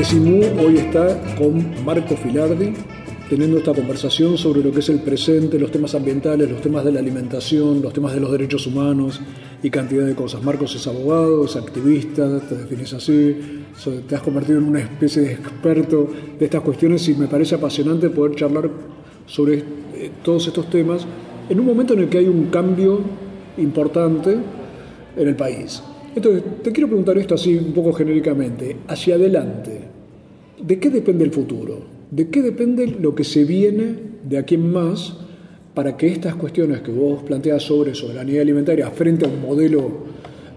Decimu hoy está con Marco Filardi, teniendo esta conversación sobre lo que es el presente, los temas ambientales, los temas de la alimentación, los temas de los derechos humanos y cantidad de cosas. Marcos es abogado, es activista, te defines así, te has convertido en una especie de experto de estas cuestiones y me parece apasionante poder charlar sobre eh, todos estos temas en un momento en el que hay un cambio importante en el país. Entonces, te quiero preguntar esto así un poco genéricamente. Hacia adelante, ¿de qué depende el futuro? ¿De qué depende lo que se viene de aquí en más para que estas cuestiones que vos planteas sobre soberanía alimentaria frente a un modelo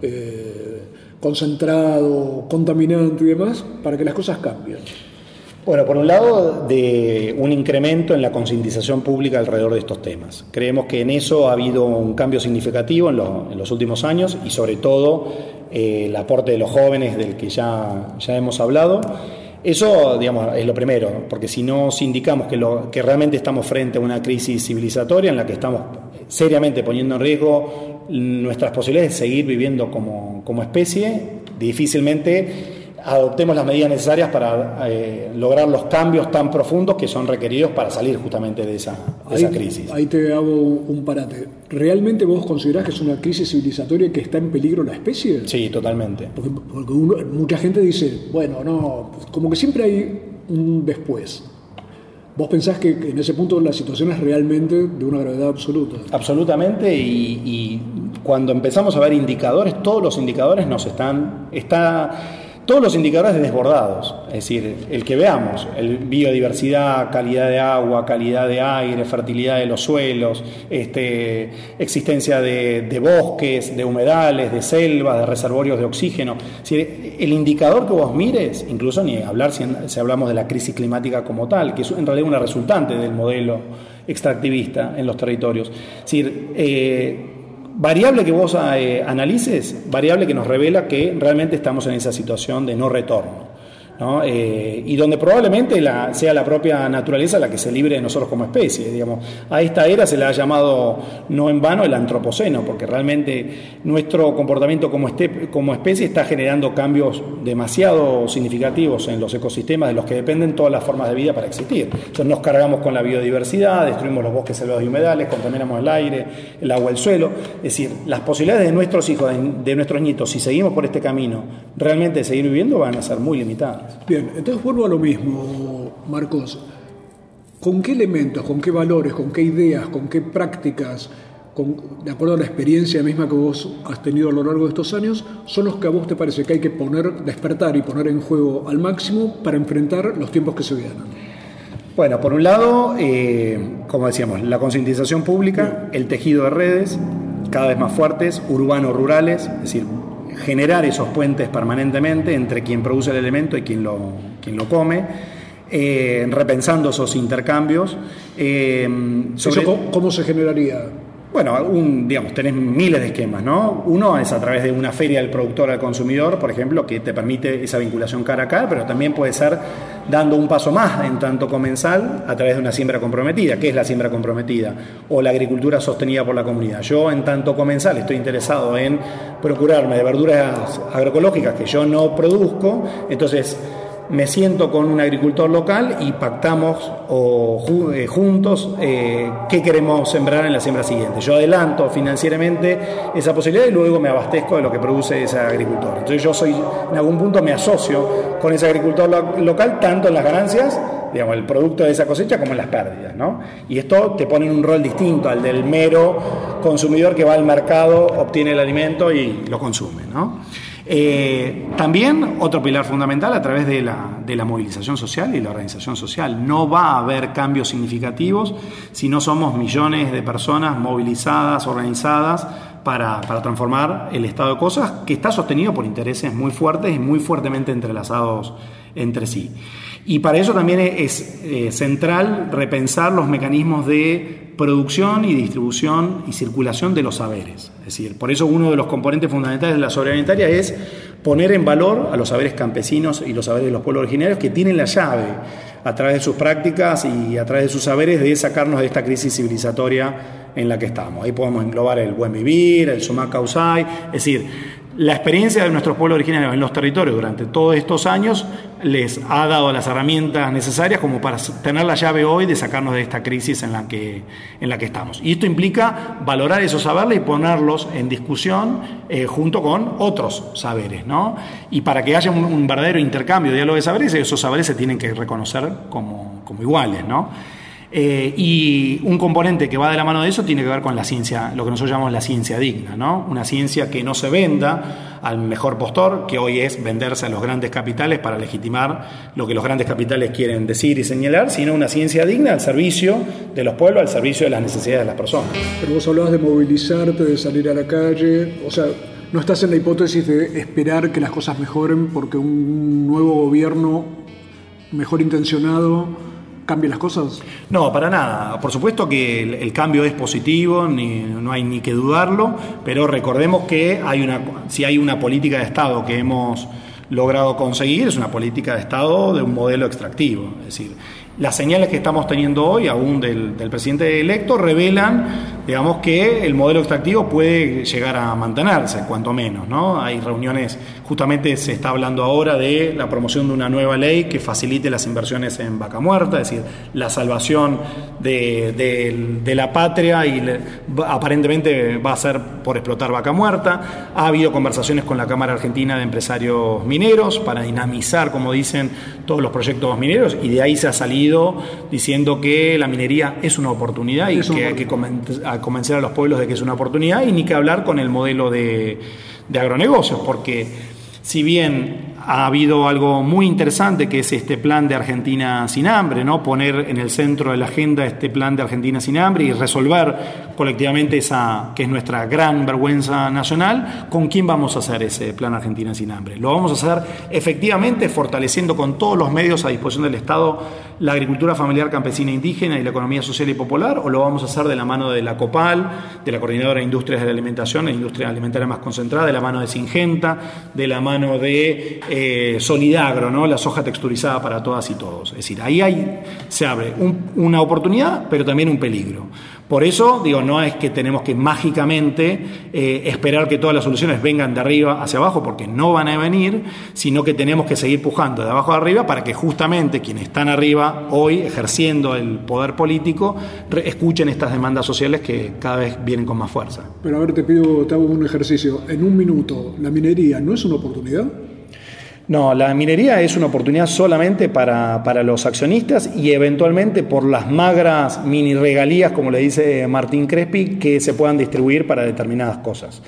eh, concentrado, contaminante y demás, para que las cosas cambien? Bueno, por un lado, de un incremento en la concientización pública alrededor de estos temas. Creemos que en eso ha habido un cambio significativo en, los últimos años y sobre todo eh, el aporte de los jóvenes del que ya, ya hemos hablado. Eso, digamos, es lo primero, porque si no indicamos que, lo, que realmente estamos frente a una crisis civilizatoria en la que estamos seriamente poniendo en riesgo nuestras posibilidades de seguir viviendo como, como especie, difícilmente adoptemos las medidas necesarias para eh, lograr los cambios tan profundos que son requeridos para salir justamente de esa, crisis. Ahí te hago un parate. ¿Realmente vos considerás que es una crisis civilizatoria que está en peligro la especie? Sí, totalmente. Porque, mucha gente dice, bueno, no, como que siempre hay un después. ¿Vos pensás que en ese punto la situación es realmente de una gravedad absoluta? Absolutamente, y, y cuando empezamos a ver indicadores, todos los indicadores nos están... Está, todos los indicadores desbordados, es decir, el que veamos, el biodiversidad, calidad de agua, calidad de aire, fertilidad de los suelos, este, existencia de, bosques, de humedales, de selvas, de reservorios de oxígeno. el indicador que vos mires, incluso ni hablar si, hablamos de la crisis climática como tal, que es en realidad una resultante del modelo extractivista en los territorios. Es decir, eh, variable que vos eh, analices, variable que nos revela que realmente estamos en esa situación de no retorno. Eh, y donde probablemente sea la propia naturaleza la que se libre de nosotros como especie. Digamos. A esta era se le ha llamado no en vano el antropoceno, porque realmente nuestro comportamiento como, este, como especie está generando cambios demasiado significativos en los ecosistemas de los que dependen todas las formas de vida para existir. Entonces nos cargamos con la biodiversidad, destruimos los bosques selvados y humedales, contaminamos el aire, el agua, el suelo. Es decir, las posibilidades de nuestros hijos, de nuestros nietos, si seguimos por este camino, realmente de seguir viviendo, van a ser muy limitadas. Bien, entonces vuelvo a lo mismo, Marcos. ¿Con qué elementos, con qué valores, con qué ideas, con qué prácticas, de acuerdo a la experiencia misma que vos has tenido a lo largo de estos años, son los que a vos te parece que hay que poner, despertar y poner en juego al máximo para enfrentar los tiempos que se vienen? Bueno, por un lado, eh, como decíamos, la concientización pública, el tejido de redes cada vez más fuertes, urbanos, rurales, es decir, generar esos puentes permanentemente entre quien produce el elemento y quien lo, quien lo come, eh, repensando esos intercambios. Eh, cómo, se generaría? Bueno, un, digamos, tenés miles de esquemas, ¿no? Uno es a través de una feria del productor al consumidor, por ejemplo, que te permite esa vinculación cara a cara, pero también puede ser dando un paso más en tanto comensal a través de una siembra comprometida. ¿Qué es la siembra comprometida? O la agricultura sostenida por la comunidad. Yo en tanto comensal estoy interesado en procurarme de verduras agroecológicas que yo no produzco, entonces me siento con un agricultor local y pactamos o, eh, juntos eh, qué queremos sembrar en la siembra siguiente. Yo adelanto financieramente esa posibilidad y luego me abastezco de lo que produce ese agricultor. Entonces yo soy, en algún punto me asocio con ese agricultor local tanto en las ganancias, digamos, el producto de esa cosecha como en las pérdidas. ¿no? Y esto te pone en un rol distinto al del mero consumidor que va al mercado, obtiene el alimento y lo consume. ¿no? Eh, también otro pilar fundamental a través de la, de la, movilización social y la organización social. No va a haber cambios significativos si no somos millones de personas movilizadas, organizadas para, para transformar el estado de cosas que está sostenido por intereses muy fuertes y muy fuertemente entrelazados entre sí. Y para eso también es eh, central repensar los mecanismos de producción y distribución y circulación de los saberes. Es decir, por eso uno de los componentes fundamentales de la soberanía alimentaria es poner en valor a los saberes campesinos y los saberes de los pueblos originarios que tienen la llave a través de sus prácticas y a través de sus saberes de sacarnos de esta crisis civilizatoria en la que estamos. Ahí podemos englobar el buen vivir, el suma causai, es decir, la experiencia de nuestros pueblos originarios en los territorios durante todos estos años les ha dado las herramientas necesarias como para tener la llave hoy de sacarnos de esta crisis en la que, en la que estamos. Y esto implica valorar esos saberes y ponerlos en discusión eh, junto con otros saberes. ¿no? Y para que haya un, verdadero intercambio, diálogo de saberes, esos saberes se tienen que reconocer como, como iguales. ¿no? Eh, y un componente que va de la mano de eso tiene que ver con la ciencia, lo que nosotros llamamos la ciencia digna, ¿no? Una ciencia que no se venda al mejor postor, que hoy es venderse a los grandes capitales para legitimar lo que los grandes capitales quieren decir y señalar, sino una ciencia digna al servicio de los pueblos, al servicio de las necesidades de las personas. Pero vos hablabas de movilizarte, de salir a la calle, o sea, no estás en la hipótesis de esperar que las cosas mejoren porque un nuevo gobierno mejor intencionado cambie las cosas? No, para nada. Por supuesto que el, cambio es positivo, ni, no hay ni que dudarlo, pero recordemos que hay una, si hay una política de Estado que hemos logrado conseguir, es una política de Estado de un modelo extractivo. Es decir, las señales que estamos teniendo hoy, aún del, presidente electo, revelan, digamos, que el modelo extractivo puede llegar a mantenerse, cuanto menos, ¿no? Hay reuniones, justamente se está hablando ahora de la promoción de una nueva ley que facilite las inversiones en vaca muerta, es decir, la salvación de, la patria y aparentemente va a ser por explotar vaca muerta. Ha habido conversaciones con la Cámara Argentina de Empresarios Mineros para dinamizar, como dicen, todos los proyectos mineros y de ahí se ha salido diciendo que la minería es una oportunidad y que hay que convencer a los pueblos de que es una oportunidad y ni que hablar con el modelo de, de agronegocios, porque si bien ha habido algo muy interesante que es este plan de Argentina sin hambre, ¿no? Poner en el centro de la agenda este plan de Argentina sin hambre y resolver colectivamente esa que es nuestra gran vergüenza nacional, ¿con quién vamos a hacer ese plan Argentina sin hambre? Lo vamos a hacer efectivamente fortaleciendo con todos los medios a disposición del Estado la agricultura familiar campesina indígena y la economía social y popular o lo vamos a hacer de la mano de la COPAL, de la Coordinadora de Industrias de la Alimentación, la industria alimentaria más concentrada, de la mano de Singenta, de la mano de eh, Solidagro, ¿no? la soja texturizada para todas y todos. Es decir, ahí hay, se abre una oportunidad, pero también un peligro. Por eso, digo, no es que tenemos que mágicamente eh, esperar que todas las soluciones vengan de arriba hacia abajo, porque no van a venir, sino que tenemos que seguir pujando de abajo a arriba para que justamente quienes están arriba hoy ejerciendo el poder político escuchen estas demandas sociales que cada vez vienen con más fuerza. Pero a ver, te pido, te hago un ejercicio. En un minuto, ¿la minería no es una oportunidad? No, la minería es una oportunidad solamente para, para, los accionistas y eventualmente por las magras mini regalías, como le dice Martín Crespi, que se puedan distribuir para determinadas cosas.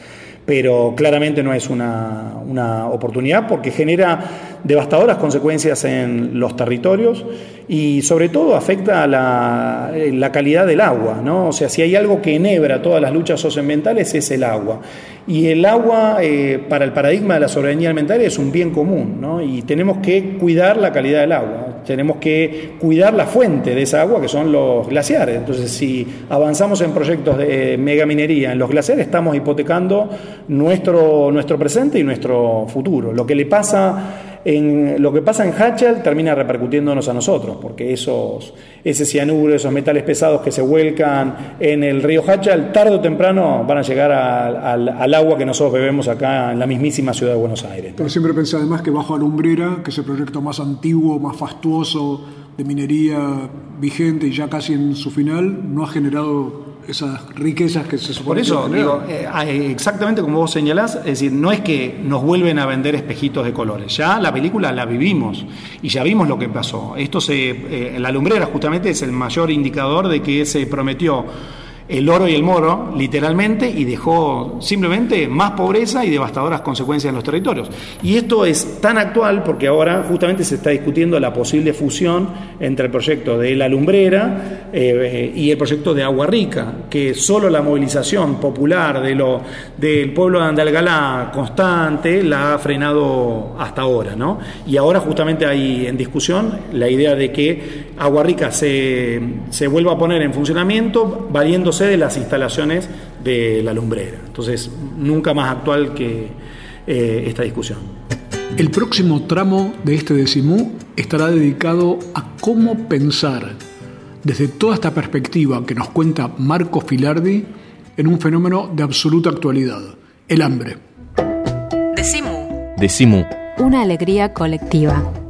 Pero claramente no es una, una oportunidad porque genera devastadoras consecuencias en los territorios y sobre todo afecta a la, la, calidad del agua. ¿no? O sea, si hay algo que enhebra todas las luchas socioambientales es el agua. Y el agua, eh, para el paradigma de la soberanía alimentaria, es un bien común, ¿no? y tenemos que cuidar la calidad del agua, tenemos que cuidar la fuente de esa agua, que son los glaciares. Entonces, si avanzamos en proyectos de megaminería en los glaciares, estamos hipotecando nuestro, nuestro presente y nuestro futuro. Lo que le pasa lo que pasa en Hachal termina repercutiéndonos a nosotros, porque esos, ese cianuro, esos metales pesados que se vuelcan en el río Hachal, tarde o temprano van a llegar al, agua que nosotros bebemos acá en la mismísima ciudad de Buenos Aires. Pero siempre pensé además que bajo Alumbrera, que es el proyecto más antiguo, más fastuoso de minería vigente y ya casi en su final, no ha generado esas riquezas que se supone. Por eso, digo, eh, ah, eh, exactamente como vos señalás, es decir, no es que nos vuelven a vender espejitos de colores, ya la película la vivimos y ya vimos lo que pasó. Esto se, eh, la lumbrera justamente es el mayor indicador de que se prometió el oro y el moro, literalmente, y dejó simplemente más pobreza y devastadoras consecuencias en los territorios. Y esto es tan actual porque ahora justamente se está discutiendo la posible fusión entre el proyecto de la lumbrera eh, y el proyecto de Agua Rica, que solo la movilización popular de lo, del pueblo de Andalgalá constante la ha frenado hasta ahora. ¿no? Y ahora justamente hay en discusión la idea de que Agua Rica se, se vuelva a poner en funcionamiento de las instalaciones de la lumbrera. Entonces, nunca más actual que eh, esta discusión. El próximo tramo de este decimú estará dedicado a cómo pensar desde toda esta perspectiva que nos cuenta Marco Filardi en un fenómeno de absoluta actualidad, el hambre. Decimú. Decimú. Una alegría colectiva.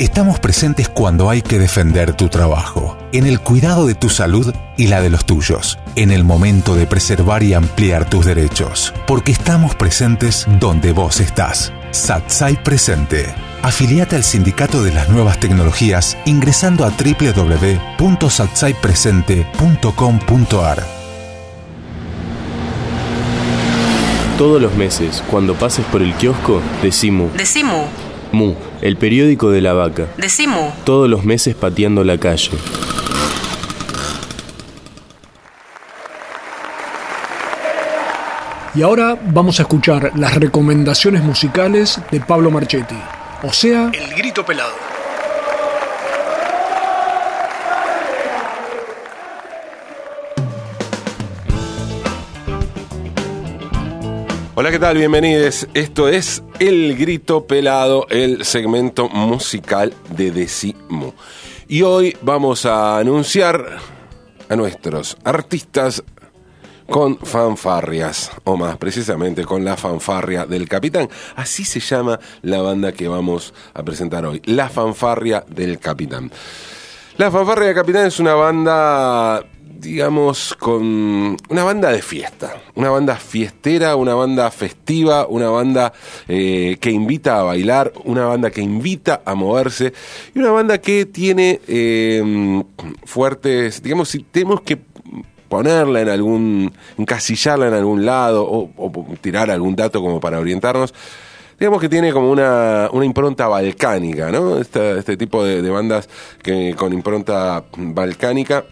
Estamos presentes cuando hay que defender tu trabajo, en el cuidado de tu salud y la de los tuyos, en el momento de preservar y ampliar tus derechos, porque estamos presentes donde vos estás. Satsai Presente. Afiliate al Sindicato de las Nuevas Tecnologías ingresando a www.satsaipresente.com.ar. Todos los meses, cuando pases por el kiosco, decimos... Decimos Mu, el periódico de la vaca. Decimos. Todos los meses pateando la calle. Y ahora vamos a escuchar las recomendaciones musicales de Pablo Marchetti, o sea, El Grito Pelado. Hola, ¿qué tal? Bienvenidos. Esto es El Grito Pelado, el segmento musical de Decimo. Y hoy vamos a anunciar a nuestros artistas con fanfarrias, o más precisamente con la fanfarria del capitán. Así se llama la banda que vamos a presentar hoy, la fanfarria del capitán. La fanfarria del capitán es una banda digamos, con una banda de fiesta, una banda fiestera, una banda festiva, una banda eh, que invita a bailar, una banda que invita a moverse y una banda que tiene eh, fuertes, digamos, si tenemos que ponerla en algún, encasillarla en algún lado o, tirar algún dato como para orientarnos, digamos que tiene como una, una impronta balcánica, ¿no? Este, este tipo de, de, bandas que con impronta balcánica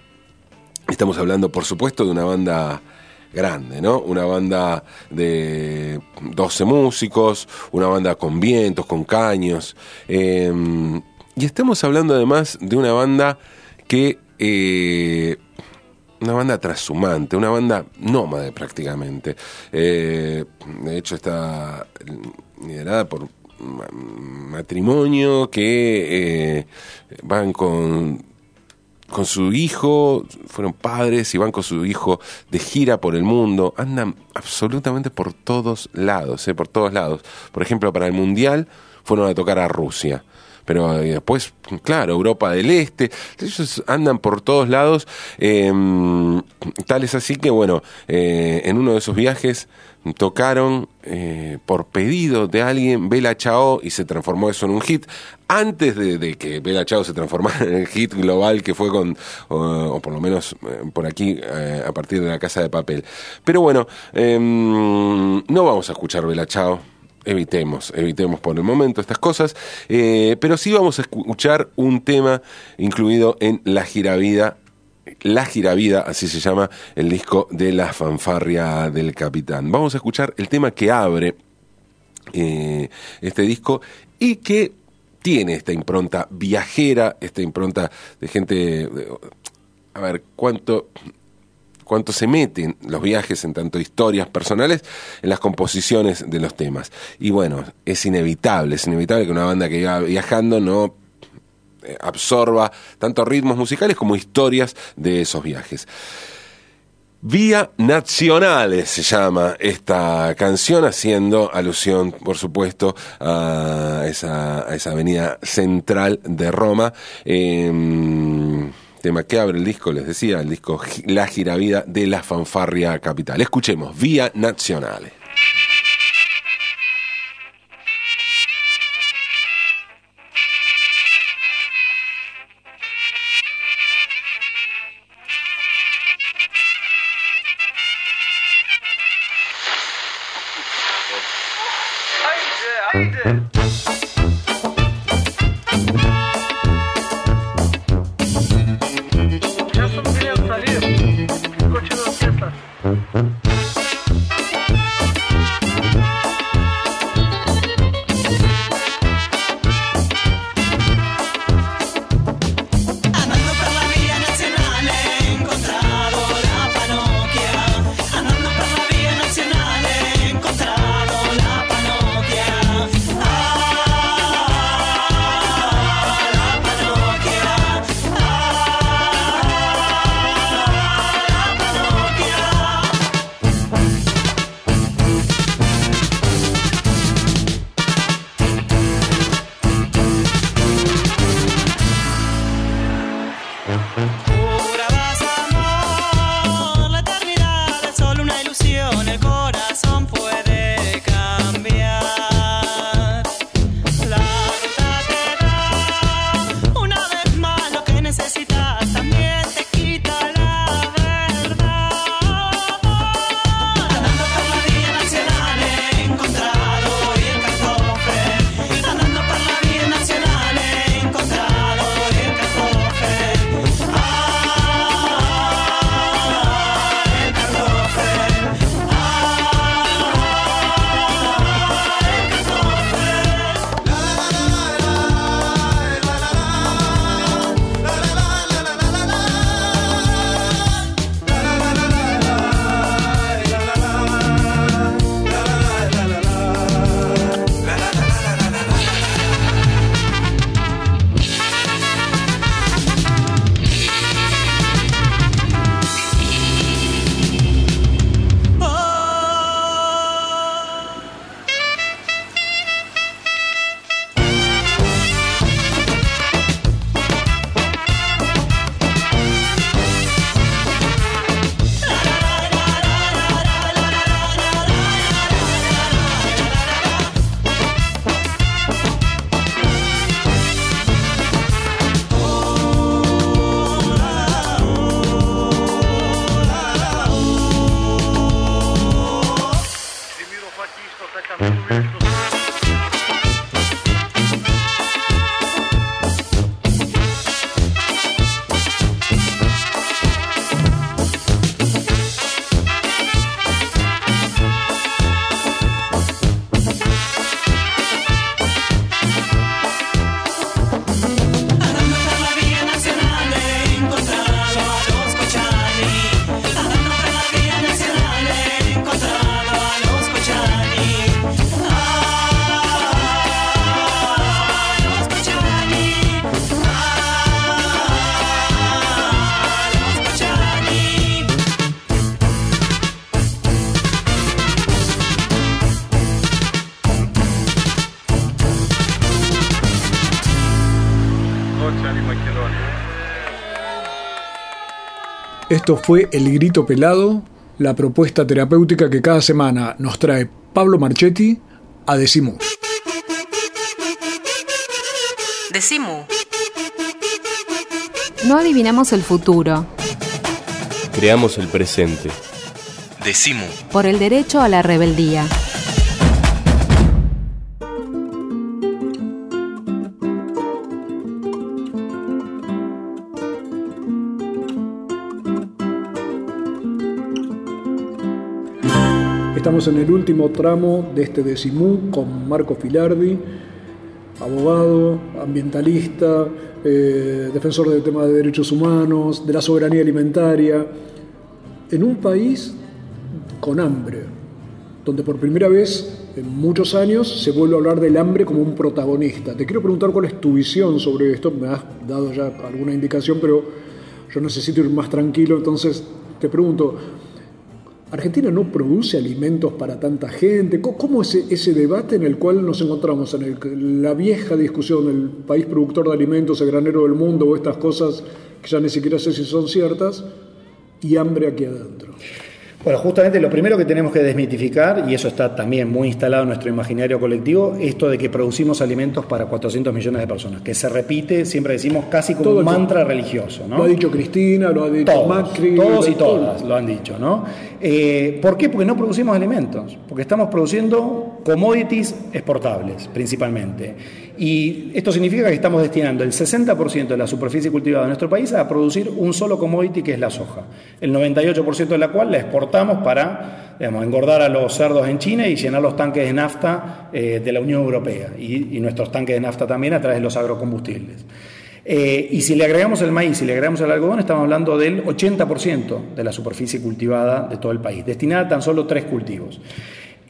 Estamos hablando, por supuesto, de una banda grande, ¿no? Una banda de 12 músicos, una banda con vientos, con caños. Em, y estamos hablando además de una banda que... Eh, una banda trashumante, una banda nómade prácticamente. Eh, de hecho está liderada por matrimonio que eh, van con con su hijo, fueron padres y van con su hijo de gira por el mundo, andan absolutamente por todos lados, ¿eh? por todos lados. Por ejemplo, para el Mundial fueron a tocar a Rusia, pero después, claro, Europa del Este, ellos andan por todos lados, eh, tal es así que, bueno, eh, en uno de esos viajes tocaron eh, por pedido de alguien Bella Chao y se transformó eso en un hit. Antes de, que Bella Chao se transformara en el hit global que fue con, o, por lo menos eh, por aquí, eh, a partir de la casa de papel. Pero bueno, em, no vamos a escuchar Bella Chao. Evitemos, evitemos por el momento estas cosas, pero sí vamos a escuchar un tema incluido en La Giravida la Giravida, así se llama el disco de la fanfarria del capitán. Vamos a escuchar el tema que abre eh, este disco y que tiene esta impronta viajera, esta impronta de gente... a ver, cuánto cuánto se meten los viajes en tanto historias personales en las composiciones de los temas. Y bueno, es inevitable, es inevitable que una banda que iba viajando no eh, absorba tanto ritmos musicales como historias de esos viajes. Vía Nacionales se llama esta canción, haciendo alusión, por supuesto, a esa, avenida central de Roma. Em, tema que abre el disco, les decía, el disco La Giravida de la Fanfarria Capital. Escuchemos, Vía Nacionales. Esto fue El Grito Pelado, la propuesta terapéutica que cada semana nos trae Pablo Marchetti a Decimu. Decimu. No adivinamos el futuro. Creamos el presente. Decimu. Por el derecho a la rebeldía. Estamos en el último tramo de este decimú con Marco Filardi, abogado, ambientalista, eh, defensor del tema de derechos humanos, de la soberanía alimentaria, en un país con hambre, donde por primera vez en muchos años se vuelve a hablar del hambre como un protagonista. Te quiero preguntar cuál es tu visión sobre esto, me has dado ya alguna indicación, pero yo necesito ir más tranquilo, entonces te pregunto, Argentina no produce alimentos para tanta gente. ¿Cómo es ese debate en el cual nos encontramos? En la vieja discusión, el país productor de alimentos, el granero del mundo o estas cosas que ya ni siquiera sé si son ciertas, y hambre aquí adentro. Bueno, justamente lo primero que tenemos que desmitificar, y eso está también muy instalado en nuestro imaginario colectivo, esto de que producimos alimentos para 400 millones de personas, que se repite, siempre decimos, casi como un mantra religioso. ¿no? Lo ha dicho Cristina, lo ha dicho Macri. Todos y todas lo han dicho, ¿no? Eh, ¿Por qué? Porque no producimos alimentos, porque estamos produciendo commodities exportables principalmente. Y esto significa que estamos destinando el 60% de la superficie cultivada en nuestro país a producir un solo commodity que es la soja, el 98% de la cual la exportamos para engordar a los cerdos en China y llenar los tanques de nafta eh, de la Unión Europea y, nuestros tanques de nafta también a través de los agrocombustibles. Eh, y si le agregamos el maíz, si le agregamos el algodón, estamos hablando del 80% de la superficie cultivada de todo el país, destinada a tan solo tres cultivos.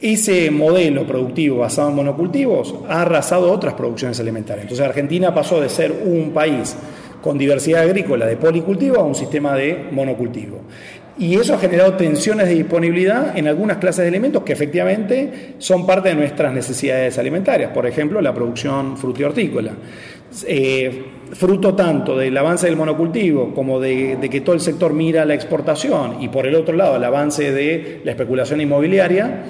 Ese modelo productivo basado en monocultivos ha arrasado otras producciones alimentarias. Entonces Argentina pasó de ser un país con diversidad agrícola de policultivo a un sistema de monocultivo. Y eso ha generado tensiones de disponibilidad en algunas clases de alimentos que efectivamente son parte de nuestras necesidades alimentarias. Por ejemplo, la producción frutihortícola. Eh, fruto tanto del avance del monocultivo como de, que todo el sector mira la exportación y por el otro lado el avance de la especulación inmobiliaria,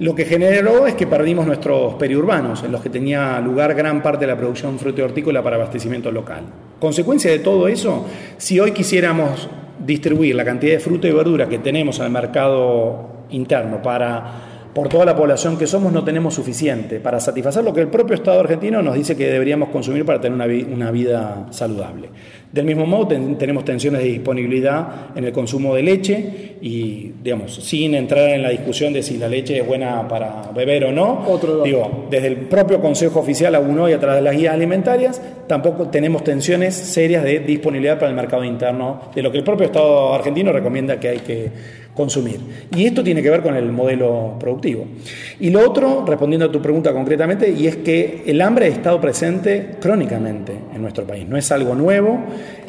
lo que generó es que perdimos nuestros periurbanos, en los que tenía lugar gran parte de la producción hortícola para abastecimiento local. Consecuencia de todo eso, si hoy quisiéramos distribuir la cantidad de fruta y verdura que tenemos al mercado interno para por toda la población que somos no tenemos suficiente para satisfacer lo que el propio Estado argentino nos dice que deberíamos consumir para tener una, vida saludable. Del mismo modo, tenemos tensiones de disponibilidad en el consumo de leche y, digamos, sin entrar en la discusión de si la leche es buena para beber o no, digo, desde el propio Consejo Oficial aún hoy a través de las guías alimentarias, tampoco tenemos tensiones serias de disponibilidad para el mercado interno, de lo que el propio Estado argentino recomienda que hay que consumir. Y esto tiene que ver con el modelo productivo. Y lo otro, respondiendo a tu pregunta concretamente, y es que el hambre ha estado presente crónicamente en nuestro país. No es algo nuevo.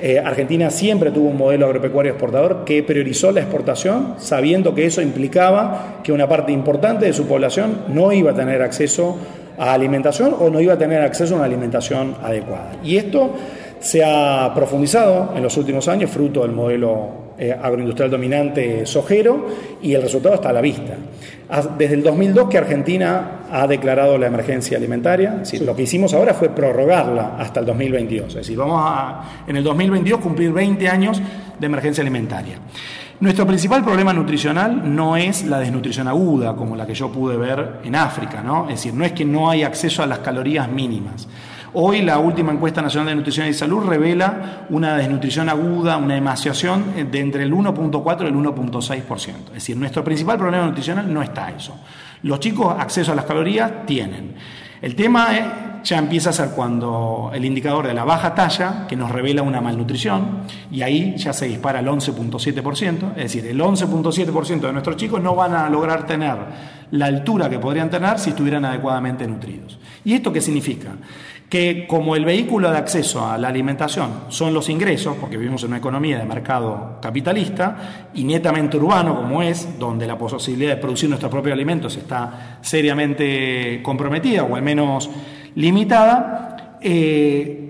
Eh, Argentina siempre tuvo un modelo agropecuario exportador que priorizó la exportación, sabiendo que eso implicaba que una parte importante de su población no iba a tener acceso a alimentación o no iba a tener acceso a una alimentación adecuada. Y esto se ha profundizado en los últimos años, fruto del modelo eh, agroindustrial dominante sojero y el resultado está a la vista. Desde el 2002 que Argentina ha declarado la emergencia alimentaria, lo que hicimos ahora fue prorrogarla hasta el 2022, es decir, vamos a en el 2022 cumplir 20 años de emergencia alimentaria. Nuestro principal problema nutricional no es la desnutrición aguda, como la que yo pude ver en África, ¿no? es decir, no es que no hay acceso a las calorías mínimas. Hoy la última encuesta nacional de nutrición y salud revela una desnutrición aguda, una emaciación de entre el 1.4 y el 1.6%. Es decir, nuestro principal problema nutricional no está eso. Los chicos acceso a las calorías tienen. El tema ya empieza a ser cuando el indicador de la baja talla, que nos revela una malnutrición, y ahí ya se dispara el 11.7%, es decir, el 11.7% de nuestros chicos no van a lograr tener la altura que podrían tener si estuvieran adecuadamente nutridos. ¿Y esto qué significa? Que como el vehículo de acceso a la alimentación son los ingresos, porque vivimos en una economía de mercado capitalista y netamente urbano como es, donde la posibilidad de producir nuestros propios alimentos está seriamente comprometida o al menos limitada, eh,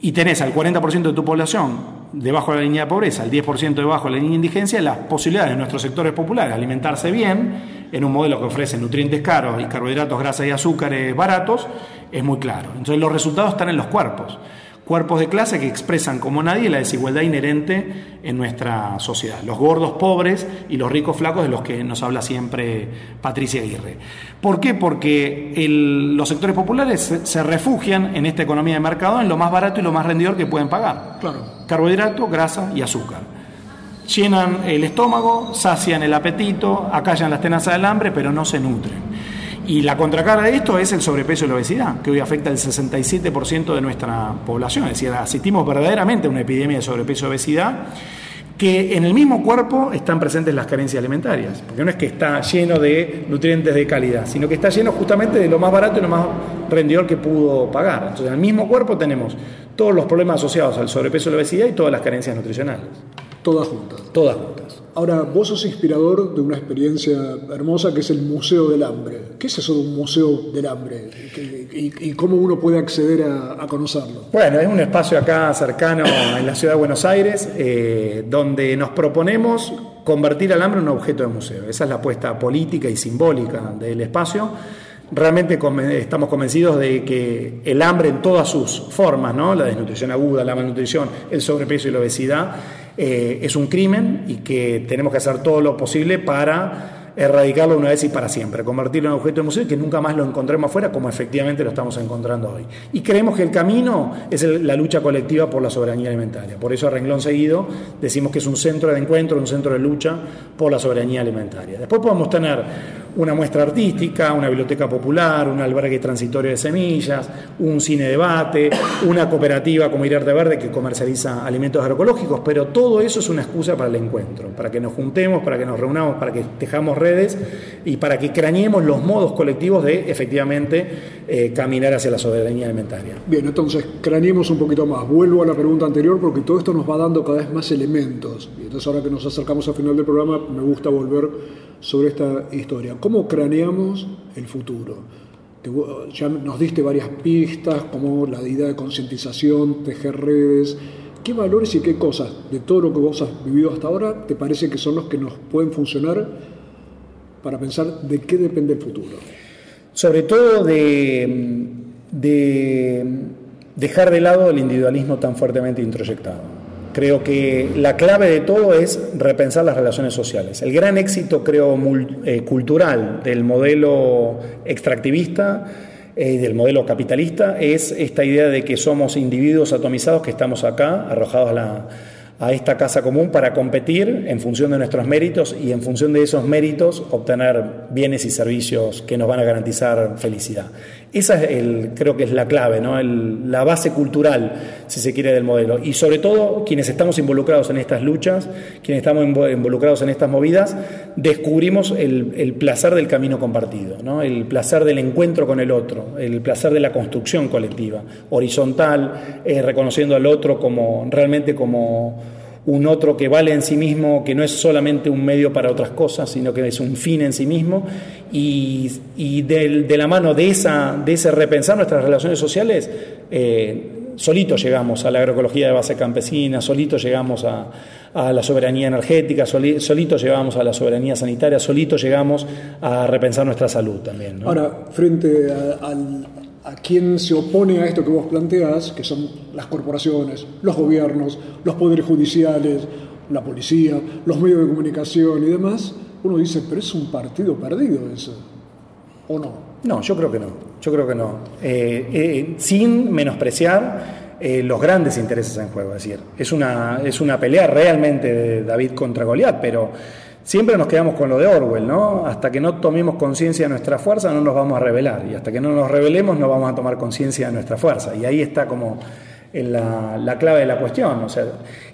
y tenés al 40% de tu población debajo de la línea de pobreza, al 10% debajo de la línea de indigencia, las posibilidades de nuestros sectores populares alimentarse bien en un modelo que ofrece nutrientes caros y carbohidratos, grasas y azúcares baratos es muy claro. Entonces los resultados están en los cuerpos. Cuerpos de clase que expresan como nadie la desigualdad inherente en nuestra sociedad. Los gordos pobres y los ricos flacos de los que nos habla siempre Patricia Aguirre. ¿Por qué? Porque los sectores populares se, refugian en esta economía de mercado en lo más barato y lo más rendidor que pueden pagar. Claro. Carbohidrato, grasa y azúcar. Llenan el estómago, sacian el apetito, acallan las tenazas del hambre, pero no se nutren. Y la contracara de esto es el sobrepeso y la obesidad, que hoy afecta al 67% de nuestra población. Es decir, asistimos verdaderamente a una epidemia de sobrepeso y obesidad que en el mismo cuerpo están presentes las carencias alimentarias, porque no es que está lleno de nutrientes de calidad, sino que está lleno justamente de lo más barato y lo más rendidor que pudo pagar. Entonces, en el mismo cuerpo tenemos todos los problemas asociados al sobrepeso y la obesidad y todas las carencias nutricionales. Todas juntas. Todas juntas. Ahora, vos sos inspirador de una experiencia hermosa que es el Museo del Hambre. ¿Qué es eso de un Museo del Hambre? ¿Y, cómo uno puede acceder a, conocerlo? Bueno, es un espacio acá cercano en la ciudad de Buenos Aires, eh, donde nos proponemos convertir al hambre en un objeto de museo. Esa es la apuesta política y simbólica del espacio realmente estamos convencidos de que el hambre en todas sus formas, ¿no? la desnutrición aguda, la malnutrición, el sobrepeso y la obesidad, eh, es un crimen y que tenemos que hacer todo lo posible para erradicarlo una vez y para siempre, convertirlo en objeto de museo y que nunca más lo encontremos afuera como efectivamente lo estamos encontrando hoy. Y creemos que el camino es la lucha colectiva por la soberanía alimentaria. Por eso a renglón seguido decimos que es un centro de encuentro, un centro de lucha por la soberanía alimentaria. Después podemos tener una muestra artística, una biblioteca popular, un albergue transitorio de semillas, un cine debate, una cooperativa como Irarte Verde que comercializa alimentos agroecológicos, pero todo eso es una excusa para el encuentro, para que nos juntemos, para que nos reunamos, para que tejamos redes y para que craneemos los modos colectivos de efectivamente eh, caminar hacia la soberanía alimentaria. Bien, entonces craneemos un poquito más. Vuelvo a la pregunta anterior porque todo esto nos va dando cada vez más elementos. Y entonces ahora que nos acercamos al final del programa, me gusta volver sobre esta historia. ¿Cómo craneamos el futuro? Ya nos diste varias pistas, como la idea de concientización, tejer redes. ¿Qué valores y qué cosas de todo lo que vos has vivido hasta ahora te parece que son los que nos pueden funcionar para pensar de qué depende el futuro? Sobre todo de, de dejar de lado el individualismo tan fuertemente introyectado. Creo que la clave de todo es repensar las relaciones sociales. El gran éxito, creo, eh, cultural del modelo extractivista y eh, del modelo capitalista es esta idea de que somos individuos atomizados que estamos acá, arrojados a la a esta casa común para competir en función de nuestros méritos y en función de esos méritos obtener bienes y servicios que nos van a garantizar felicidad. Esa es el, creo que es la clave, ¿no? la base cultural, si se quiere, del modelo. Y sobre todo, quienes estamos involucrados en estas luchas, quienes estamos involucrados en estas movidas, descubrimos el, placer del camino compartido, ¿no? el placer del encuentro con el otro, el placer de la construcción colectiva, horizontal, eh, reconociendo al otro como realmente como un otro que vale en sí mismo, que no es solamente un medio para otras cosas, sino que es un fin en sí mismo, y, de, la mano de, esa, de ese repensar nuestras relaciones sociales, eh, solito llegamos a la agroecología de base campesina, solito llegamos a, la soberanía energética, solito llegamos a la soberanía sanitaria, solito llegamos a repensar nuestra salud también. Ahora, frente al a quien se opone a esto que vos planteás, que son las corporaciones, los gobiernos, los poderes judiciales, la policía, los medios de comunicación y demás, uno dice, pero es un partido perdido eso, ¿o no? No, yo creo que no, yo creo que no. Eh, eh, sin menospreciar eh, los grandes intereses en juego, es decir, es una, es una pelea realmente de David contra Goliat, pero Siempre nos quedamos con lo de Orwell, ¿no? Hasta que no tomemos conciencia de nuestra fuerza no nos vamos a revelar y hasta que no nos revelemos no vamos a tomar conciencia de nuestra fuerza y ahí está como la, la, clave de la cuestión. O sea,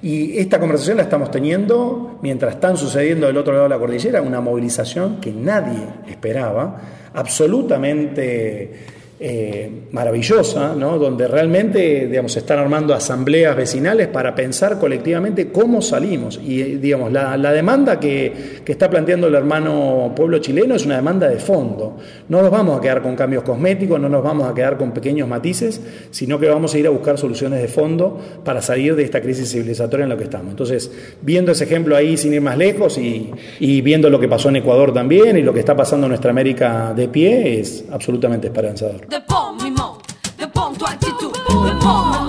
y esta conversación la estamos teniendo mientras están sucediendo del otro lado de la cordillera una movilización que nadie esperaba, absolutamente eh, maravillosa, ¿no? donde realmente digamos, se están armando asambleas vecinales para pensar colectivamente cómo salimos. Y digamos, la, demanda que, que, está planteando el hermano pueblo chileno es una demanda de fondo. No nos vamos a quedar con cambios cosméticos, no nos vamos a quedar con pequeños matices, sino que vamos a ir a buscar soluciones de fondo para salir de esta crisis civilizatoria en la que estamos. Entonces, viendo ese ejemplo ahí sin ir más lejos y, y viendo lo que pasó en Ecuador también y lo que está pasando en nuestra América de pie, es absolutamente esperanzador. de bom irmão, de bom tua atitude, de bom.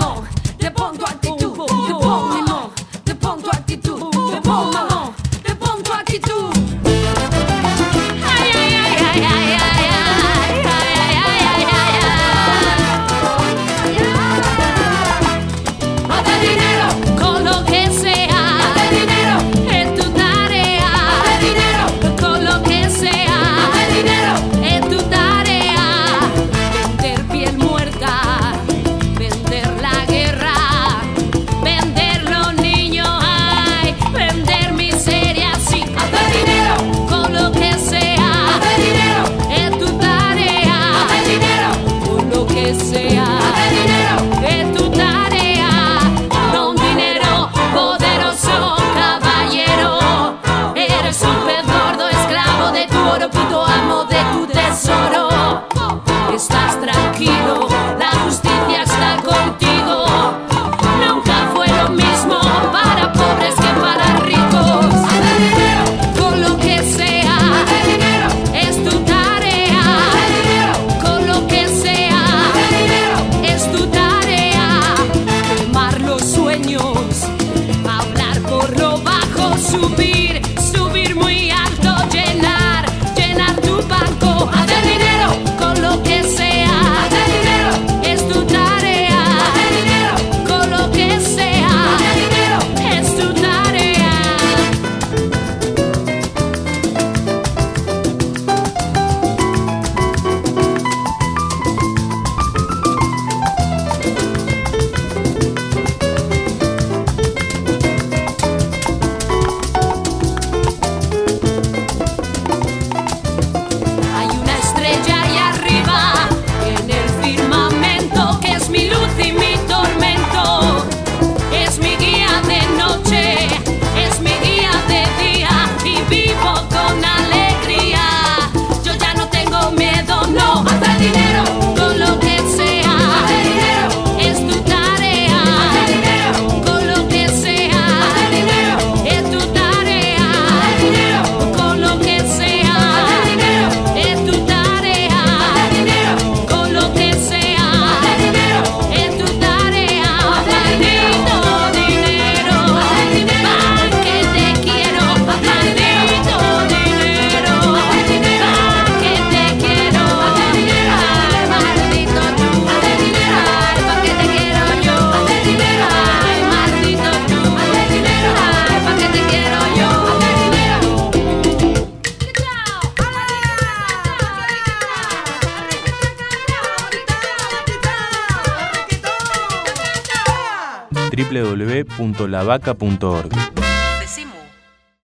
www.lavaca.org.